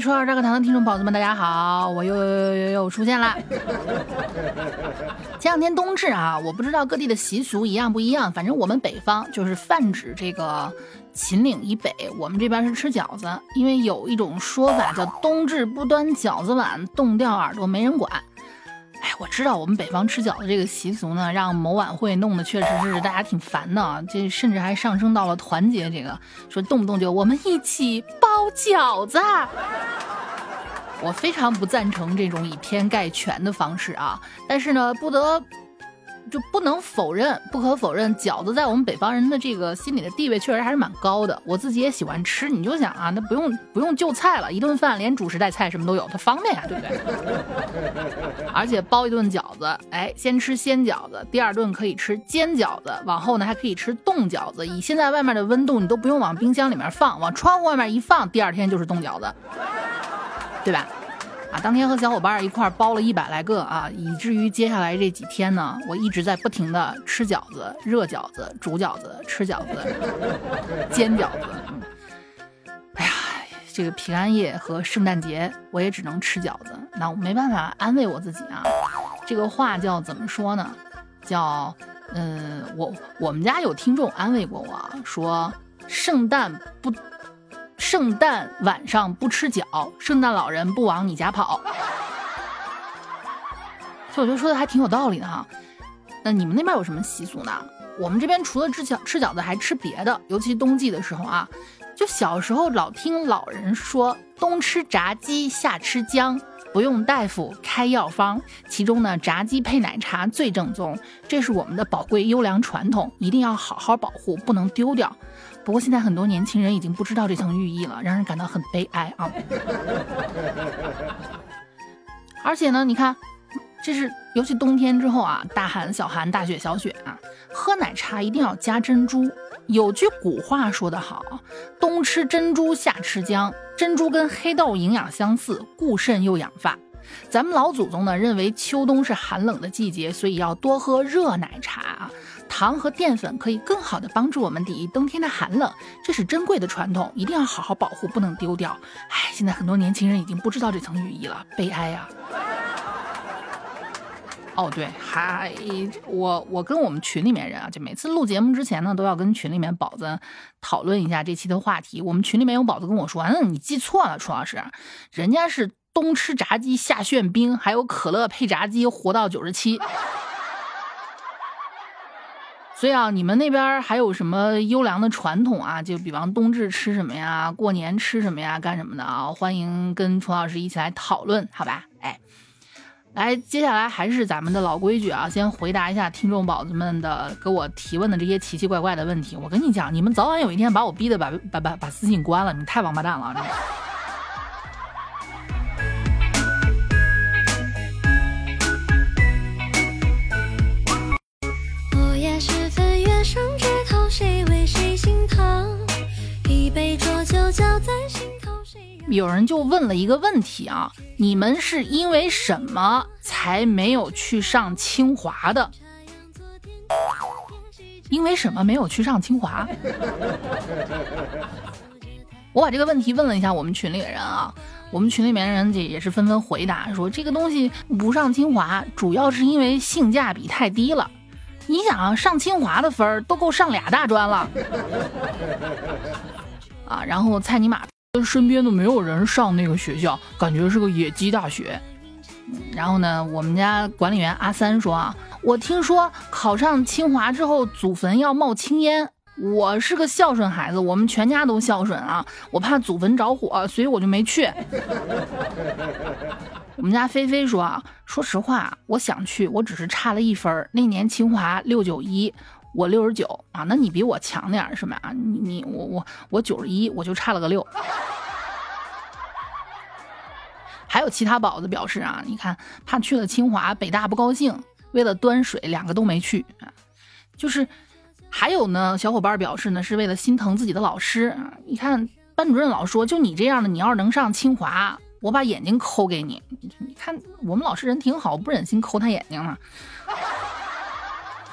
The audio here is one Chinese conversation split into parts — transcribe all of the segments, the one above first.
初二这个堂的听众宝子们，大家好，我又又又又又出现了。前两天冬至啊，我不知道各地的习俗一样不一样，反正我们北方就是泛指这个秦岭以北，我们这边是吃饺子，因为有一种说法叫冬至不端饺子碗，冻掉耳朵没人管。哎，我知道我们北方吃饺子这个习俗呢，让某晚会弄得确实是大家挺烦的，这甚至还上升到了团结这个，说动不动就我们一起包饺子。我非常不赞成这种以偏概全的方式啊，但是呢，不得。就不能否认，不可否认，饺子在我们北方人的这个心里的地位确实还是蛮高的。我自己也喜欢吃，你就想啊，那不用不用就菜了，一顿饭连主食带菜什么都有，它方便呀，对不对？而且包一顿饺子，哎，先吃鲜饺子，第二顿可以吃煎饺子，往后呢还可以吃冻饺子。以现在外面的温度，你都不用往冰箱里面放，往窗户外面一放，第二天就是冻饺子，对吧？啊，当天和小伙伴一块包了一百来个啊，以至于接下来这几天呢，我一直在不停的吃饺子、热饺子、煮饺子、吃饺子、煎饺子。哎呀，这个平安夜和圣诞节我也只能吃饺子，那我没办法安慰我自己啊。这个话叫怎么说呢？叫，嗯，我我们家有听众安慰过我说，圣诞不。圣诞晚上不吃饺，圣诞老人不往你家跑。就我觉得说的还挺有道理的哈。那你们那边有什么习俗呢？我们这边除了吃饺吃饺子，还吃别的。尤其冬季的时候啊，就小时候老听老人说，冬吃炸鸡，夏吃姜，不用大夫开药方。其中呢，炸鸡配奶茶最正宗，这是我们的宝贵优良传统，一定要好好保护，不能丢掉。不过现在很多年轻人已经不知道这层寓意了，让人感到很悲哀啊！而且呢，你看，这是尤其冬天之后啊，大寒、小寒、大雪、小雪啊，喝奶茶一定要加珍珠。有句古话说得好：“冬吃珍珠，夏吃姜。”珍珠跟黑豆营养相似，固肾又养发。咱们老祖宗呢认为秋冬是寒冷的季节，所以要多喝热奶茶啊。糖和淀粉可以更好的帮助我们抵御冬天的寒冷，这是珍贵的传统，一定要好好保护，不能丢掉。唉，现在很多年轻人已经不知道这层寓意了，悲哀呀。哦，对，还我我跟我们群里面人啊，就每次录节目之前呢，都要跟群里面宝子讨论一下这期的话题。我们群里面有宝子跟我说，嗯，你记错了，楚老师，人家是冬吃炸鸡，夏炫冰，还有可乐配炸鸡，活到九十七。所以啊，你们那边还有什么优良的传统啊？就比方冬至吃什么呀，过年吃什么呀，干什么的啊？欢迎跟楚老师一起来讨论，好吧？哎，来，接下来还是咱们的老规矩啊，先回答一下听众宝子们的给我提问的这些奇奇怪怪的问题。我跟你讲，你们早晚有一天把我逼的把把把把私信关了，你太王八蛋了！午夜时分，月上枝头，谁为谁心疼？一杯浊酒浇愁有人就问了一个问题啊，你们是因为什么才没有去上清华的？因为什么没有去上清华？我把这个问题问了一下我们群里的人啊，我们群里面的人也也是纷纷回答说，这个东西不上清华，主要是因为性价比太低了。你想啊，上清华的分儿都够上俩大专了 啊，然后蔡尼玛。身边都没有人上那个学校，感觉是个野鸡大学。然后呢，我们家管理员阿三说啊，我听说考上清华之后祖坟要冒青烟。我是个孝顺孩子，我们全家都孝顺啊，我怕祖坟着火，所以我就没去。我们家菲菲说啊，说实话，我想去，我只是差了一分。那年清华六九一。我六十九啊，那你比我强点是吧？你你我我我九十一，我就差了个六。还有其他宝子表示啊，你看怕去了清华北大不高兴，为了端水两个都没去啊。就是还有呢，小伙伴表示呢是为了心疼自己的老师啊。你看班主任老说，就你这样的，你要是能上清华，我把眼睛抠给你。你看我们老师人挺好，不忍心抠他眼睛呢。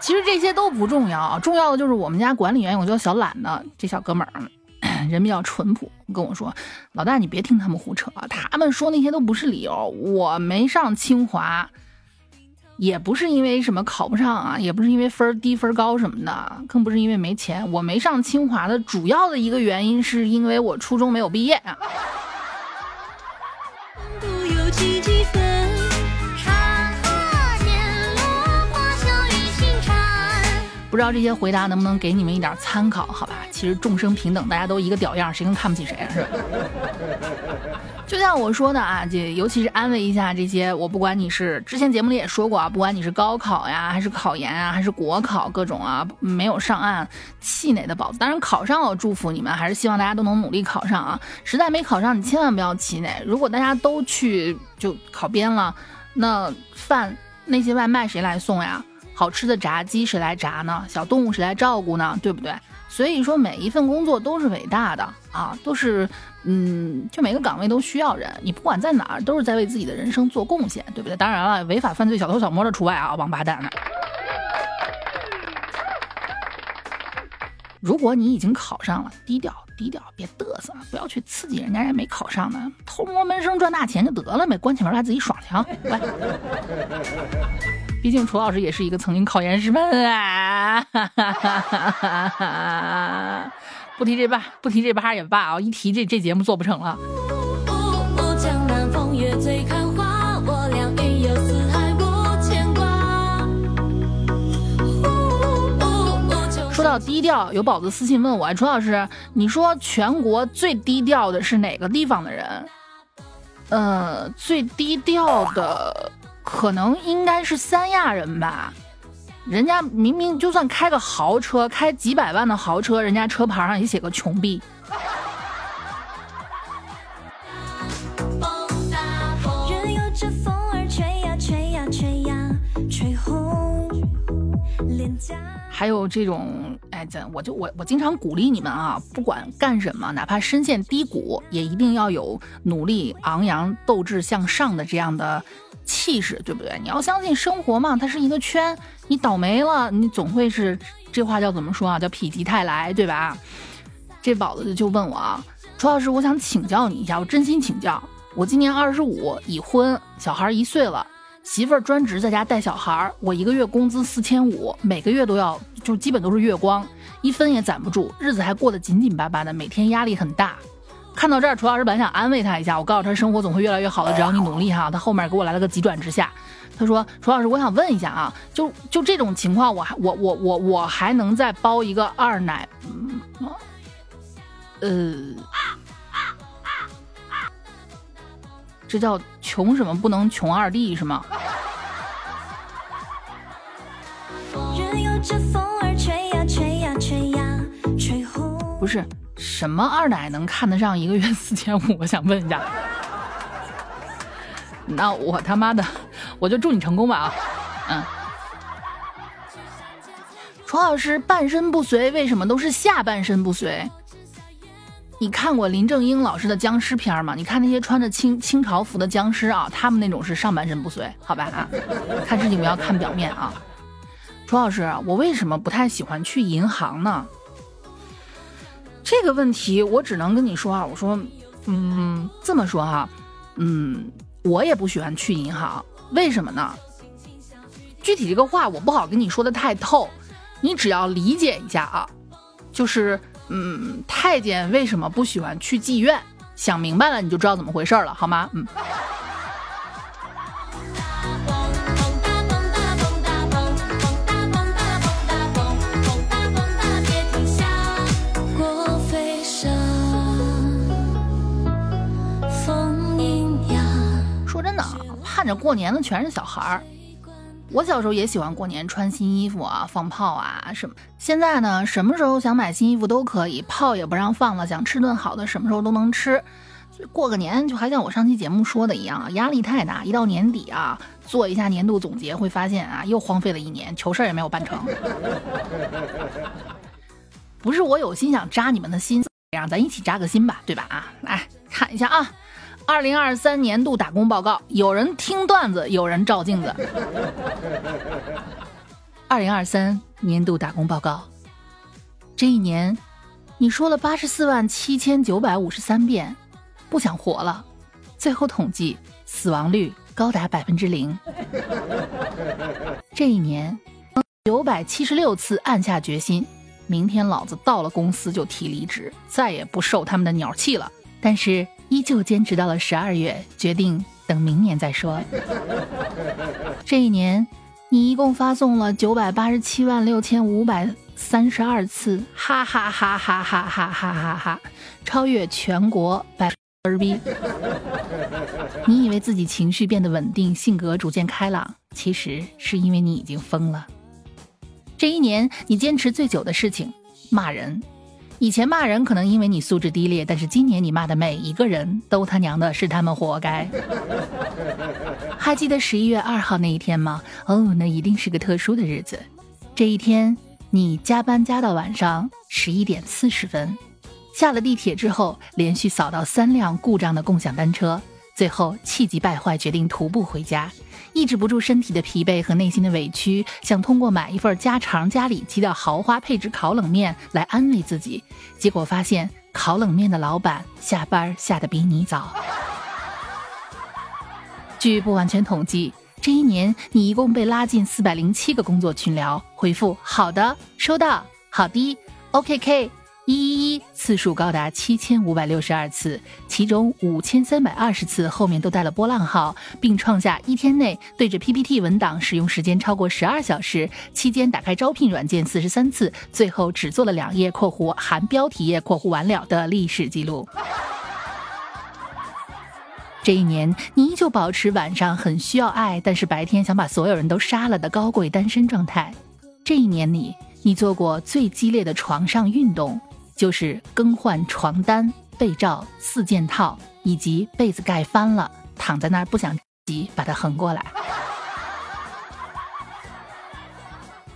其实这些都不重要，重要的就是我们家管理员有个叫小懒的这小哥们儿，人比较淳朴，跟我说：“老大，你别听他们胡扯，他们说那些都不是理由。我没上清华，也不是因为什么考不上啊，也不是因为分低分高什么的，更不是因为没钱。我没上清华的主要的一个原因，是因为我初中没有毕业啊。”知道这些回答能不能给你们一点参考？好吧，其实众生平等，大家都一个屌样，谁能看不起谁啊？是吧？就像我说的啊，这尤其是安慰一下这些，我不管你是之前节目里也说过啊，不管你是高考呀，还是考研啊，还是国考各种啊，没有上岸气馁的宝子。当然考上了，祝福你们，还是希望大家都能努力考上啊。实在没考上，你千万不要气馁。如果大家都去就考编了，那饭那些外卖谁来送呀？好吃的炸鸡谁来炸呢？小动物谁来照顾呢？对不对？所以说每一份工作都是伟大的啊，都是嗯，就每个岗位都需要人。你不管在哪儿，都是在为自己的人生做贡献，对不对？当然了，违法犯罪、小偷小摸的除外啊，王八蛋！如果你已经考上了，低调低调，别嘚瑟，不要去刺激人家，人没考上呢，偷摸闷声赚大钱就得了呗，关起门来自己爽去啊！来。毕竟楚老师也是一个曾经考研失败啊，不提这吧，不提这吧也罢啊，一提这这节目做不成了。说到低调，有宝子私信问我，楚老师，你说全国最低调的是哪个地方的人？呃，最低调的。可能应该是三亚人吧，人家明明就算开个豪车，开几百万的豪车，人家车牌上也写个穷逼。还有这种，哎，咱我就我我经常鼓励你们啊，不管干什么，哪怕深陷低谷，也一定要有努力、昂扬、斗志向上的这样的。气势对不对？你要相信生活嘛，它是一个圈。你倒霉了，你总会是这话叫怎么说啊？叫否极泰来，对吧？这宝子就问我啊，楚老师，我想请教你一下，我真心请教。我今年二十五，已婚，小孩一岁了，媳妇儿专职在家带小孩儿，我一个月工资四千五，每个月都要就基本都是月光，一分也攒不住，日子还过得紧紧巴巴的，每天压力很大。看到这儿，楚老师本来想安慰他一下，我告诉他生活总会越来越好的，只要你努力哈。他后面给我来了个急转直下，他说：“楚老师，我想问一下啊，就就这种情况，我还我我我我还能再包一个二奶？呃，这叫穷什么不能穷二弟是吗？”不是。什么二奶能看得上一个月四千五？我想问一下。那我他妈的，我就祝你成功吧啊！嗯。楚老师半身不遂，为什么都是下半身不遂？你看过林正英老师的僵尸片吗？你看那些穿着清清朝服的僵尸啊，他们那种是上半身不遂，好吧啊？看事情不要看表面啊。楚老师，我为什么不太喜欢去银行呢？这个问题我只能跟你说啊，我说，嗯，这么说哈，嗯，我也不喜欢去银行，为什么呢？具体这个话我不好跟你说的太透，你只要理解一下啊，就是，嗯，太监为什么不喜欢去妓院？想明白了你就知道怎么回事了，好吗？嗯。说真的，盼着过年的全是小孩儿，我小时候也喜欢过年穿新衣服啊，放炮啊什么。现在呢，什么时候想买新衣服都可以，炮也不让放了。想吃顿好的，什么时候都能吃。过个年就还像我上期节目说的一样，压力太大。一到年底啊，做一下年度总结，会发现啊，又荒废了一年，求事儿也没有办成。不是我有心想扎你们的心，让咱一起扎个心吧，对吧？啊，来看一下啊。二零二三年度打工报告，有人听段子，有人照镜子。二零二三年度打工报告，这一年，你说了八十四万七千九百五十三遍，不想活了。最后统计死亡率高达百分之零。这一年，九百七十六次暗下决心，明天老子到了公司就提离职，再也不受他们的鸟气了。但是依旧坚持到了十二月，决定等明年再说。这一年，你一共发送了九百八十七万六千五百三十二次，哈哈哈哈哈哈哈哈哈，超越全国百。儿逼！你以为自己情绪变得稳定，性格逐渐开朗，其实是因为你已经疯了。这一年，你坚持最久的事情，骂人。以前骂人可能因为你素质低劣，但是今年你骂的每一个人都他娘的是他们活该。还记得十一月二号那一天吗？哦，那一定是个特殊的日子。这一天，你加班加到晚上十一点四十分。下了地铁之后，连续扫到三辆故障的共享单车，最后气急败坏，决定徒步回家，抑制不住身体的疲惫和内心的委屈，想通过买一份家常家里极的豪华配置烤冷面来安慰自己，结果发现烤冷面的老板下班下的比你早。据不完全统计，这一年你一共被拉进四百零七个工作群聊，回复好的，收到，好的，OKK。一一一次数高达七千五百六十二次，其中五千三百二十次后面都带了波浪号，并创下一天内对着 PPT 文档使用时间超过十二小时，期间打开招聘软件四十三次，最后只做了两页（括弧含标题页）（括弧完了）的历史记录。这一年，你依旧保持晚上很需要爱，但是白天想把所有人都杀了的高贵单身状态。这一年里，你做过最激烈的床上运动。就是更换床单、被罩、四件套，以及被子盖翻了，躺在那儿不想急，把它横过来。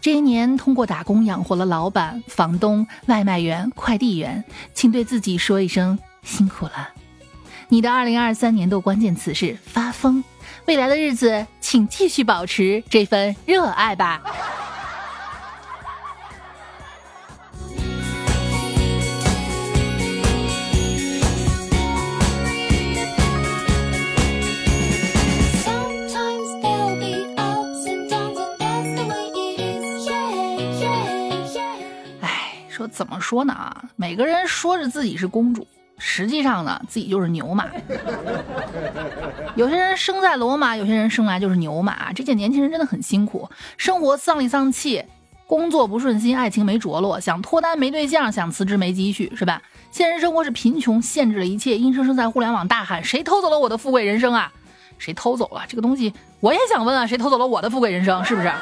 这一年，通过打工养活了老板、房东、外卖员、快递员，请对自己说一声辛苦了。你的二零二三年度关键词是发疯，未来的日子，请继续保持这份热爱吧。说呢啊？每个人说着自己是公主，实际上呢，自己就是牛马。有些人生在罗马，有些人生来就是牛马。这些年轻人真的很辛苦，生活丧里丧气，工作不顺心，爱情没着落，想脱单没对象，想辞职没积蓄，是吧？现实生活是贫穷限制了一切，硬生生在互联网大喊：“谁偷走了我的富贵人生啊？谁偷走了这个东西？”我也想问啊，谁偷走了我的富贵人生？是不是？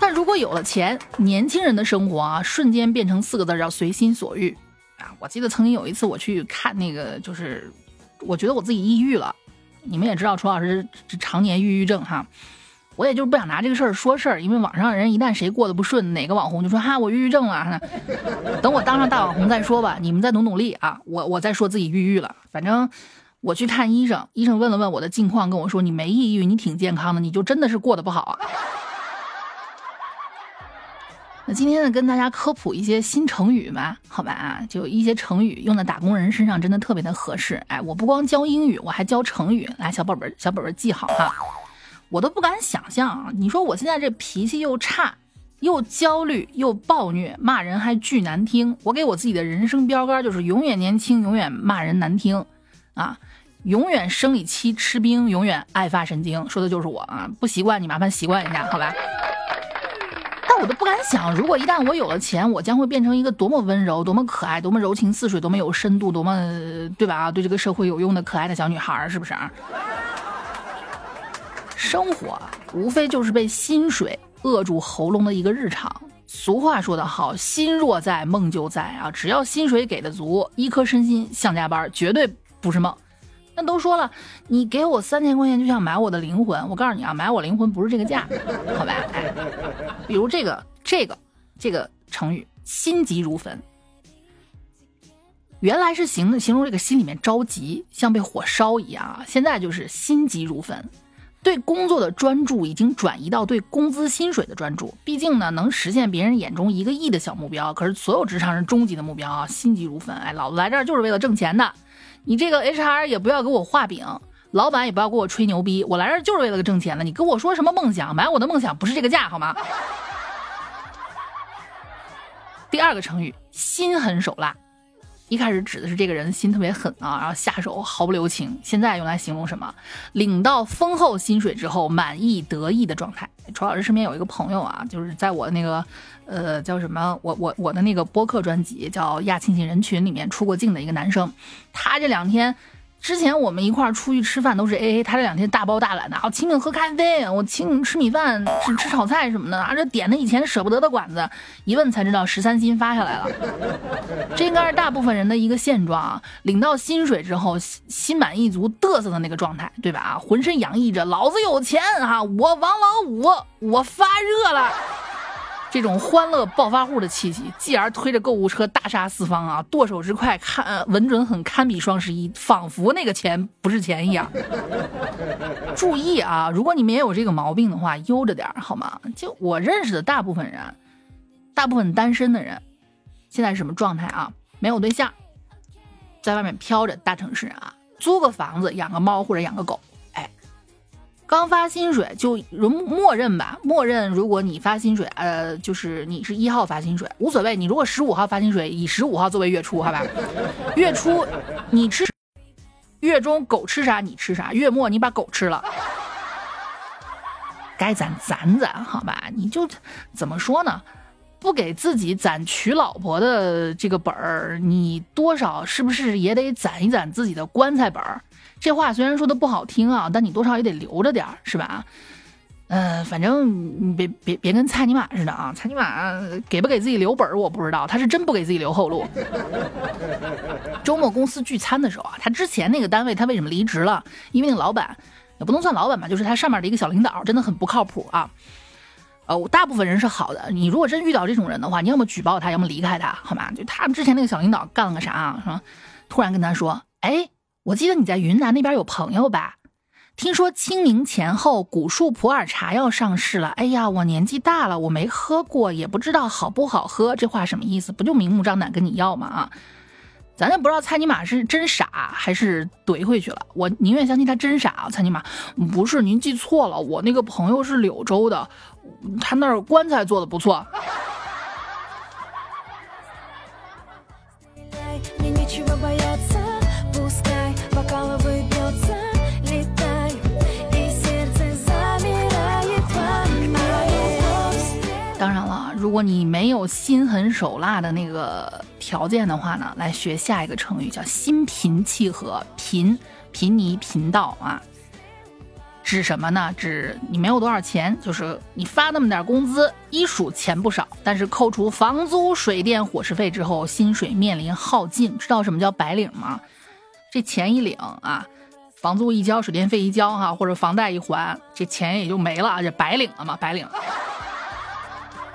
但如果有了钱，年轻人的生活啊，瞬间变成四个字叫随心所欲啊！我记得曾经有一次我去看那个，就是我觉得我自己抑郁了。你们也知道，楚老师常年抑郁症哈，我也就是不想拿这个事儿说事儿，因为网上人一旦谁过得不顺，哪个网红就说哈我抑郁症了，等我当上大网红再说吧。你们再努努力啊，我我再说自己抑郁了。反正我去看医生，医生问了问我的近况，跟我说你没抑郁，你挺健康的，你就真的是过得不好啊。那今天呢，跟大家科普一些新成语吧，好吧啊，就一些成语用在打工人身上，真的特别的合适。哎，我不光教英语，我还教成语，来，小宝贝儿，小宝贝儿记好哈。我都不敢想象啊，你说我现在这脾气又差，又焦虑，又暴虐，骂人还巨难听。我给我自己的人生标杆就是永远年轻，永远骂人难听，啊，永远生理期吃冰，永远爱发神经，说的就是我啊。不习惯你麻烦习惯一下，好吧。敢想，如果一旦我有了钱，我将会变成一个多么温柔、多么可爱、多么柔情似水、多么有深度、多么对吧？对这个社会有用的可爱的小女孩，是不是？生活无非就是被薪水扼住喉咙的一个日常。俗话说得好，心若在，梦就在啊！只要薪水给的足，一颗身心像加班，绝对不是梦。那都说了，你给我三千块钱就想买我的灵魂，我告诉你啊，买我灵魂不是这个价，好吧？哎，比如这个这个这个成语“心急如焚”，原来是形形容这个心里面着急，像被火烧一样啊，现在就是心急如焚。对工作的专注已经转移到对工资薪水的专注。毕竟呢，能实现别人眼中一个亿的小目标，可是所有职场人终极的目标啊，心急如焚。哎，老子来这儿就是为了挣钱的，你这个 HR 也不要给我画饼，老板也不要给我吹牛逼，我来这儿就是为了个挣钱的。你跟我说什么梦想？买我的梦想不是这个价，好吗？第二个成语，心狠手辣。一开始指的是这个人心特别狠啊，然后下手毫不留情。现在用来形容什么？领到丰厚薪水之后满意得意的状态。楚老师身边有一个朋友啊，就是在我那个呃叫什么，我我我的那个播客专辑叫《亚庆庆人群》里面出过镜的一个男生，他这两天。之前我们一块儿出去吃饭都是 A A，他这两天大包大揽的，我请你们喝咖啡，我请你们吃米饭，吃吃炒菜什么的，啊，这点的以前舍不得的馆子，一问才知道十三薪发下来了。这应该是大部分人的一个现状啊，领到薪水之后心满意足嘚瑟的那个状态，对吧？啊，浑身洋溢着老子有钱啊，我王老五，我发热了。这种欢乐暴发户的气息，继而推着购物车大杀四方啊，剁手之快，看稳准狠，堪比双十一，仿佛那个钱不是钱一样。注意啊，如果你们也有这个毛病的话，悠着点好吗？就我认识的大部分人，大部分单身的人，现在是什么状态啊？没有对象，在外面飘着，大城市啊，租个房子，养个猫或者养个狗。刚发薪水就容默认吧，默认如果你发薪水，呃，就是你是一号发薪水，无所谓。你如果十五号发薪水，以十五号作为月初，好吧？月初你吃，月中狗吃啥你吃啥，月末你把狗吃了，该攒攒攒，好吧？你就怎么说呢？不给自己攒娶老婆的这个本儿，你多少是不是也得攒一攒自己的棺材本儿？这话虽然说的不好听啊，但你多少也得留着点儿，是吧？嗯，反正你别别别跟蔡尼玛似的啊！蔡尼玛给不给自己留本儿我不知道，他是真不给自己留后路。周末公司聚餐的时候啊，他之前那个单位他为什么离职了？因为那个老板也不能算老板吧，就是他上面的一个小领导真的很不靠谱啊。呃，大部分人是好的，你如果真遇到这种人的话，你要么举报他，要么离开他，好吗？就他们之前那个小领导干了个啥？说突然跟他说，哎。我记得你在云南那边有朋友吧？听说清明前后古树普洱茶要上市了。哎呀，我年纪大了，我没喝过，也不知道好不好喝。这话什么意思？不就明目张胆跟你要吗？啊，咱也不知道蔡尼玛是真傻还是怼回去了。我宁愿相信他真傻。蔡尼玛，不是您记错了，我那个朋友是柳州的，他那儿棺材做的不错。如果你没有心狠手辣的那个条件的话呢，来学下一个成语叫心平气和。贫，贫尼贫道啊，指什么呢？指你没有多少钱，就是你发那么点工资，一数钱不少，但是扣除房租、水电、伙食费之后，薪水面临耗尽。知道什么叫白领吗？这钱一领啊，房租一交，水电费一交哈，或者房贷一还，这钱也就没了，这白领了嘛，白领。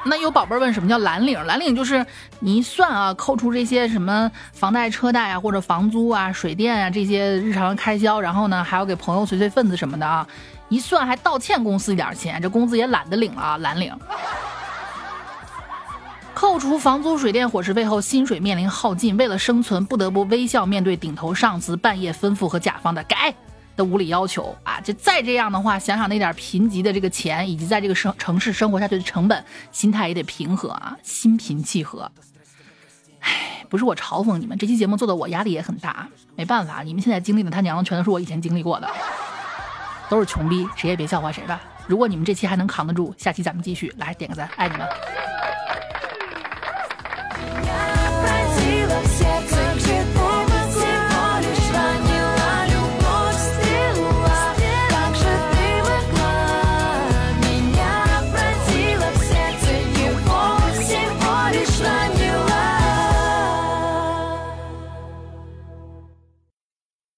那有宝贝儿问什么叫蓝领？蓝领就是你一算啊，扣除这些什么房贷、车贷啊，或者房租啊、水电啊这些日常开销，然后呢还要给朋友随随份子什么的啊，一算还倒欠公司一点钱，这工资也懒得领了啊，蓝领。扣除房租、水电、伙食费后，薪水面临耗尽，为了生存不得不微笑面对顶头上司半夜吩咐和甲方的改。的无理要求啊！就再这样的话，想想那点贫瘠的这个钱，以及在这个城城市生活下去的成本，心态也得平和啊，心平气和。唉，不是我嘲讽你们，这期节目做的我压力也很大。没办法，你们现在经历的他娘的全都是我以前经历过的，都是穷逼，谁也别笑话谁吧。如果你们这期还能扛得住，下期咱们继续来点个赞，爱你们。